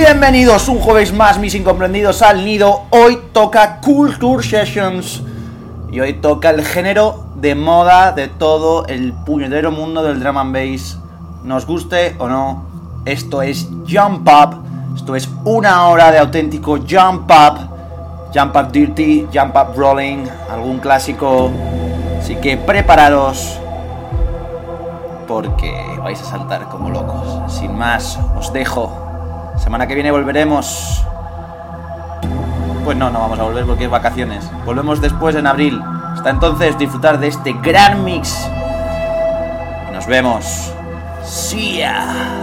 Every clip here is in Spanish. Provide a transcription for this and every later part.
Bienvenidos un jueves más, mis incomprendidos, al nido. Hoy toca Culture Sessions. Y hoy toca el género de moda de todo el puñetero mundo del drum and. Nos guste o no, esto es Jump Up. Esto es una hora de auténtico Jump Up. Jump Up Dirty, Jump Up Rolling, algún clásico. Así que preparados porque vais a saltar como locos. Sin más, os dejo. Semana que viene volveremos. Pues no, no vamos a volver porque es vacaciones. Volvemos después en abril. Hasta entonces disfrutar de este gran mix. Nos vemos. See ya.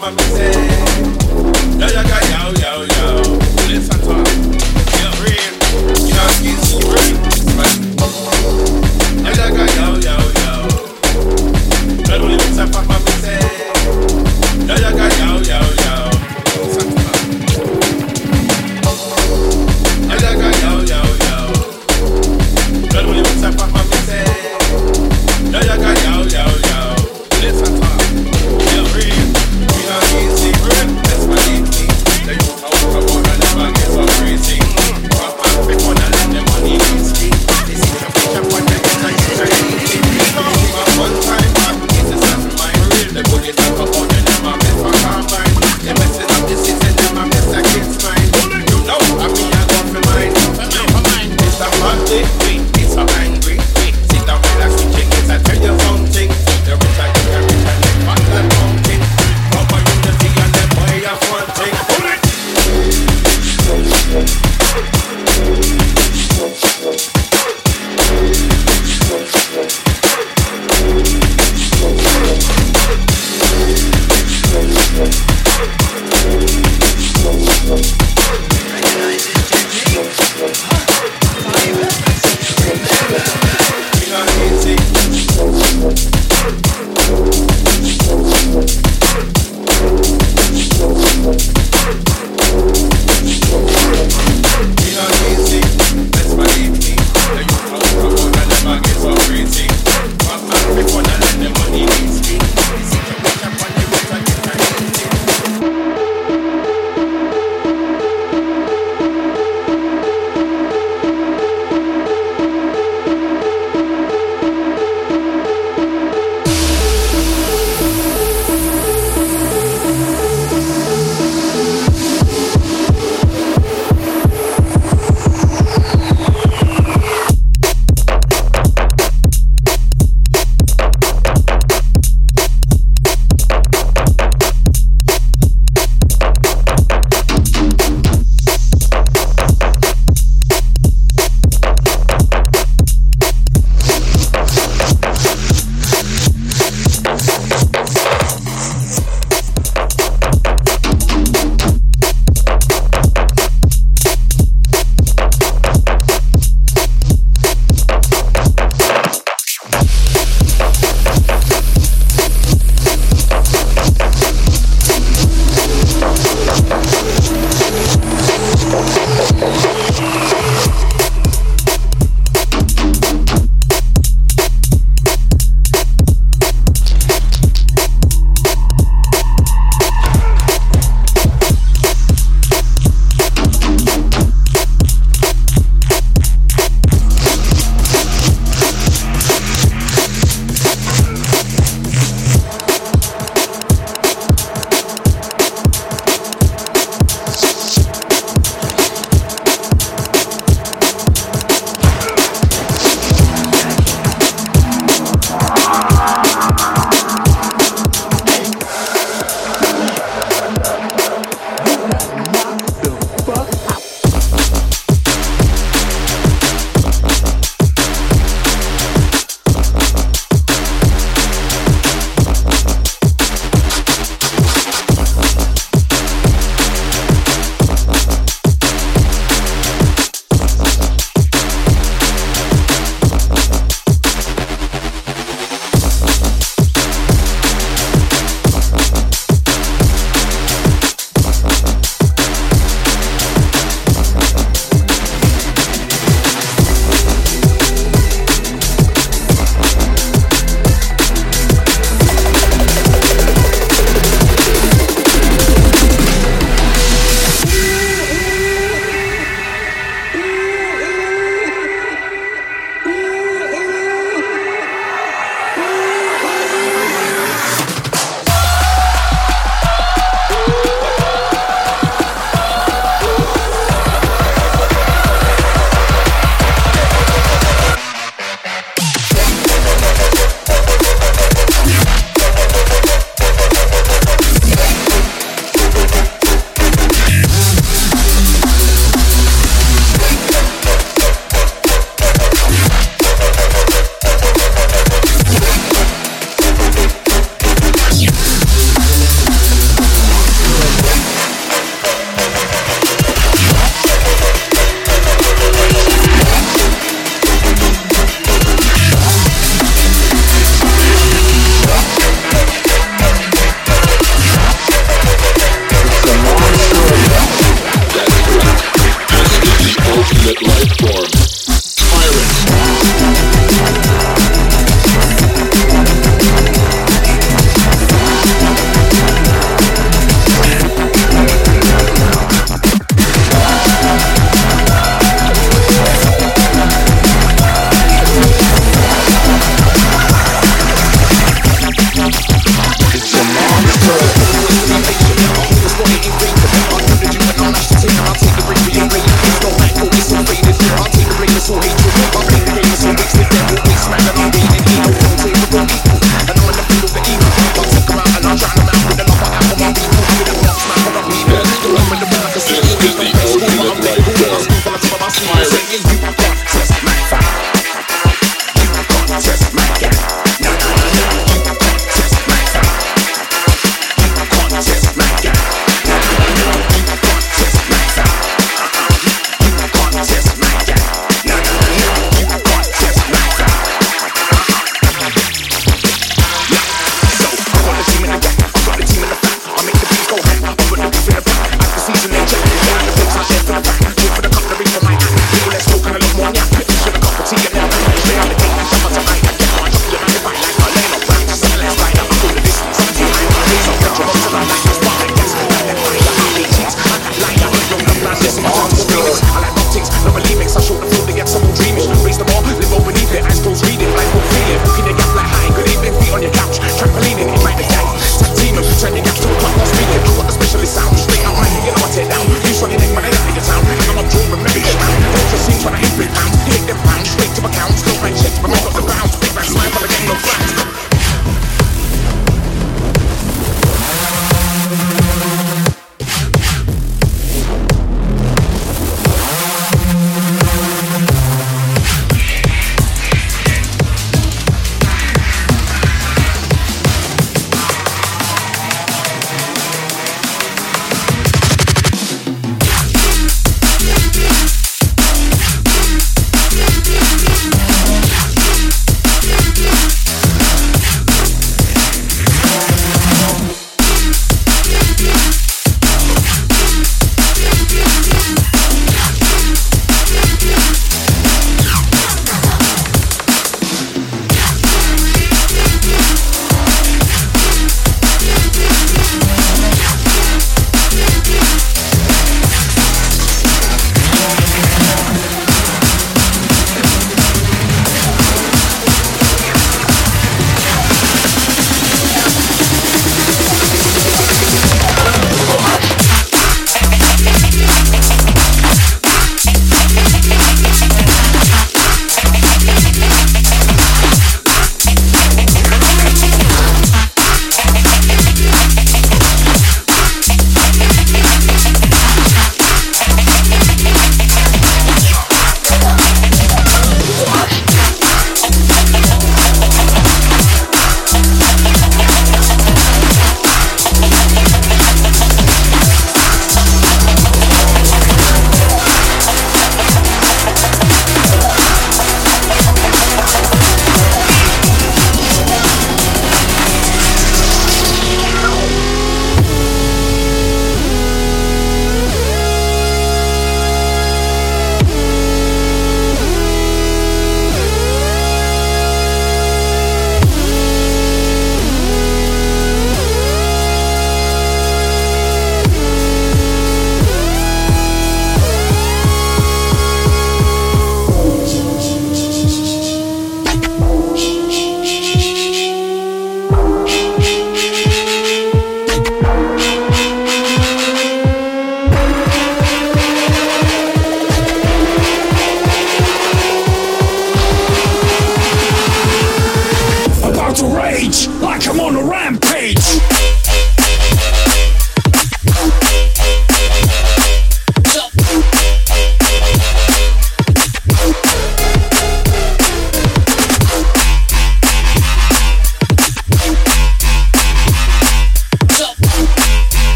my pretend.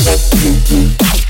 Yeah.